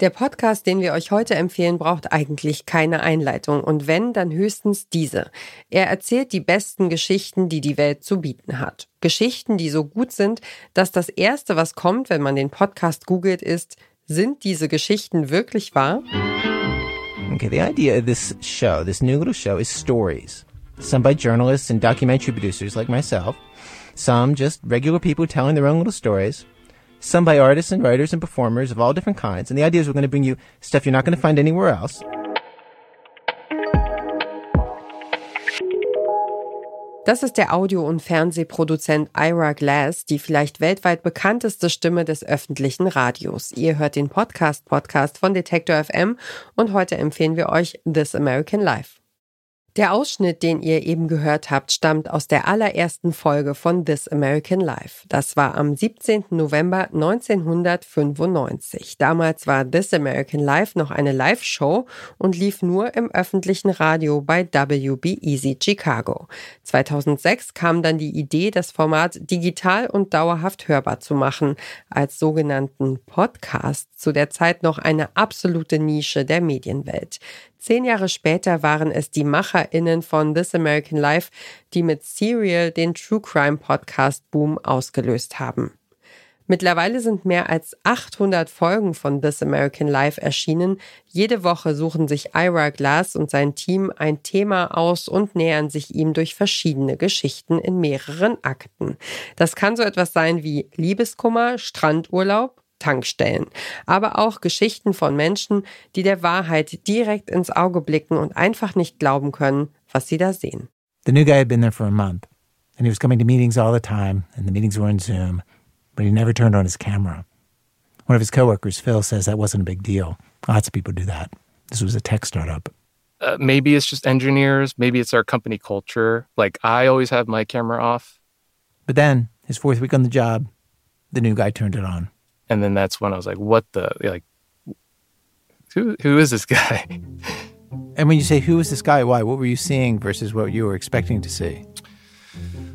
Der Podcast, den wir euch heute empfehlen, braucht eigentlich keine Einleitung und wenn, dann höchstens diese. Er erzählt die besten Geschichten, die die Welt zu bieten hat. Geschichten, die so gut sind, dass das Erste, was kommt, wenn man den Podcast googelt, ist, sind diese Geschichten wirklich wahr? Okay, the idea of this show, this new little show, is stories. Some by journalists and documentary producers like myself. Some just regular people telling their own little stories. Some by artists and writers and performers of all different kinds. And the idea is we're going to bring you stuff you're not going to find anywhere else. Das ist der Audio- und Fernsehproduzent Ira Glass, die vielleicht weltweit bekannteste Stimme des öffentlichen Radios. Ihr hört den Podcast Podcast von Detector FM und heute empfehlen wir euch This American Life. Der Ausschnitt, den ihr eben gehört habt, stammt aus der allerersten Folge von This American Life. Das war am 17. November 1995. Damals war This American Life noch eine Live-Show und lief nur im öffentlichen Radio bei WB Easy Chicago. 2006 kam dann die Idee, das Format digital und dauerhaft hörbar zu machen, als sogenannten Podcast, zu der Zeit noch eine absolute Nische der Medienwelt. Zehn Jahre später waren es die MacherInnen von This American Life, die mit Serial den True Crime Podcast Boom ausgelöst haben. Mittlerweile sind mehr als 800 Folgen von This American Life erschienen. Jede Woche suchen sich Ira Glass und sein Team ein Thema aus und nähern sich ihm durch verschiedene Geschichten in mehreren Akten. Das kann so etwas sein wie Liebeskummer, Strandurlaub, Tankstellen, aber auch Geschichten von Menschen, die der Wahrheit direkt ins Auge blicken und einfach nicht glauben können, was sie da sehen. The new guy had been there for a month, and he was coming to meetings all the time, and the meetings were in Zoom, but he never turned on his camera. One of his coworkers, Phil, says that wasn't a big deal. Lots of people do that. This was a tech startup. Uh, maybe it's just engineers. Maybe it's our company culture. Like I always have my camera off. But then, his fourth week on the job, the new guy turned it on and then that's when I was like, "What the like? Who who is this guy?" And when you say who is this guy, why? What were you seeing versus what you were expecting to see?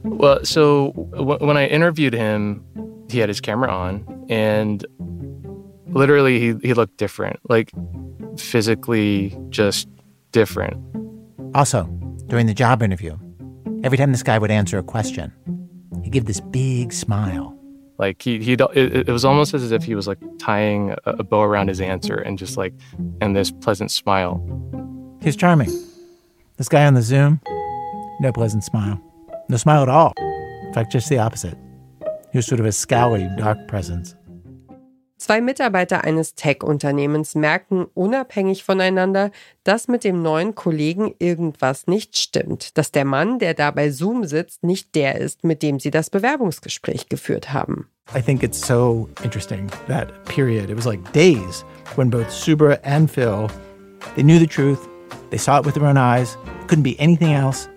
Well, so w- when I interviewed him, he had his camera on, and literally he he looked different, like physically just different. Also, during the job interview, every time this guy would answer a question, he'd give this big smile. Like he he it, it was almost as if he was like tying a, a bow around his answer and just like and this pleasant smile. He's charming. This guy on the Zoom, no pleasant smile. No smile at all. In fact, just the opposite. He was sort of a scowly, dark presence. Zwei Mitarbeiter eines Tech-Unternehmens merken unabhängig voneinander, dass mit dem neuen Kollegen irgendwas nicht stimmt, dass der Mann, der da bei Zoom sitzt, nicht der ist, mit dem sie das Bewerbungsgespräch geführt haben. I think it's so interesting that period. It was like days when both Subra and Phil, they knew the truth, they saw it with their own eyes, couldn't be anything else.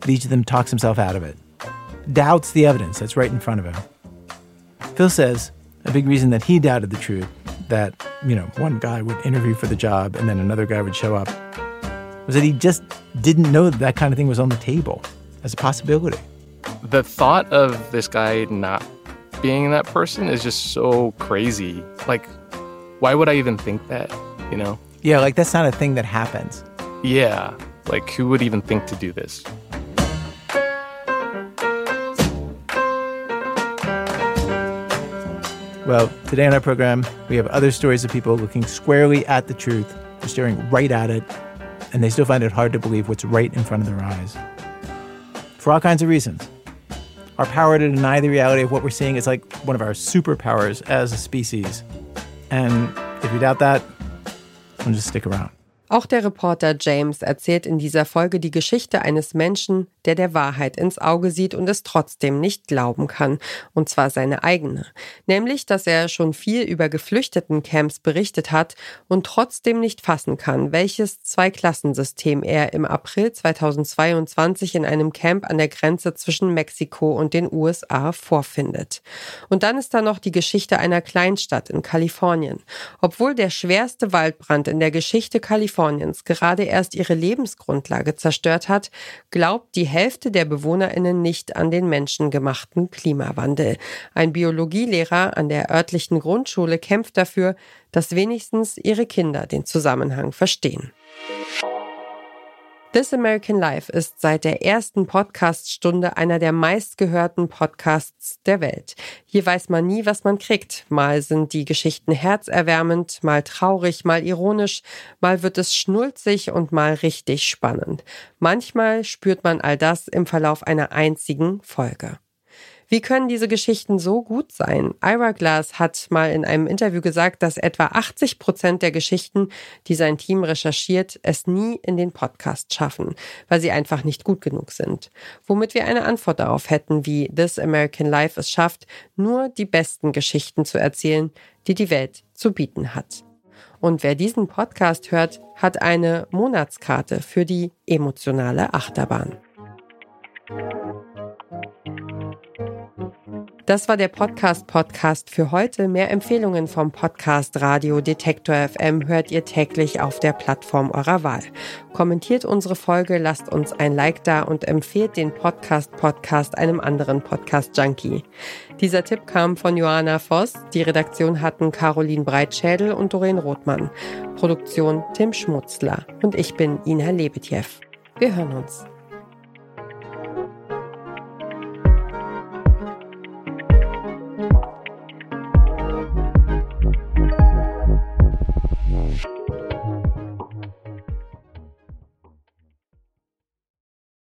But each of them talks himself out of it, doubts the evidence that's right in front of him. Phil says a big reason that he doubted the truth that, you know, one guy would interview for the job and then another guy would show up was that he just didn't know that that kind of thing was on the table as a possibility. The thought of this guy not being that person is just so crazy. Like, why would I even think that, you know? Yeah, like that's not a thing that happens. Yeah, like who would even think to do this? Well, today on our program, we have other stories of people looking squarely at the truth, staring right at it, and they still find it hard to believe what's right in front of their eyes. For all kinds of reasons. Our power to deny the reality of what we're seeing is like one of our superpowers as a species. And if you doubt that, then just stick around. Auch der Reporter James erzählt in dieser Folge die Geschichte eines Menschen, der der Wahrheit ins Auge sieht und es trotzdem nicht glauben kann, und zwar seine eigene, nämlich, dass er schon viel über Geflüchtetencamps berichtet hat und trotzdem nicht fassen kann, welches Zweiklassensystem er im April 2022 in einem Camp an der Grenze zwischen Mexiko und den USA vorfindet. Und dann ist da noch die Geschichte einer Kleinstadt in Kalifornien. Obwohl der schwerste Waldbrand in der Geschichte Kaliforniens Kaliforniens gerade erst ihre Lebensgrundlage zerstört hat, glaubt die Hälfte der Bewohnerinnen nicht an den menschengemachten Klimawandel. Ein Biologielehrer an der örtlichen Grundschule kämpft dafür, dass wenigstens ihre Kinder den Zusammenhang verstehen. This American Life ist seit der ersten Podcaststunde einer der meistgehörten Podcasts der Welt. Hier weiß man nie, was man kriegt. Mal sind die Geschichten herzerwärmend, mal traurig, mal ironisch, mal wird es schnulzig und mal richtig spannend. Manchmal spürt man all das im Verlauf einer einzigen Folge. Wie können diese Geschichten so gut sein? Ira Glass hat mal in einem Interview gesagt, dass etwa 80 Prozent der Geschichten, die sein Team recherchiert, es nie in den Podcast schaffen, weil sie einfach nicht gut genug sind. Womit wir eine Antwort darauf hätten, wie This American Life es schafft, nur die besten Geschichten zu erzählen, die die Welt zu bieten hat. Und wer diesen Podcast hört, hat eine Monatskarte für die emotionale Achterbahn. Das war der Podcast Podcast für heute. Mehr Empfehlungen vom Podcast Radio Detektor FM hört ihr täglich auf der Plattform eurer Wahl. Kommentiert unsere Folge, lasst uns ein Like da und empfehlt den Podcast Podcast einem anderen Podcast Junkie. Dieser Tipp kam von Johanna Voss. Die Redaktion hatten Caroline Breitschädel und Doreen Rothmann. Produktion Tim Schmutzler. Und ich bin Ina Lebetjew. Wir hören uns.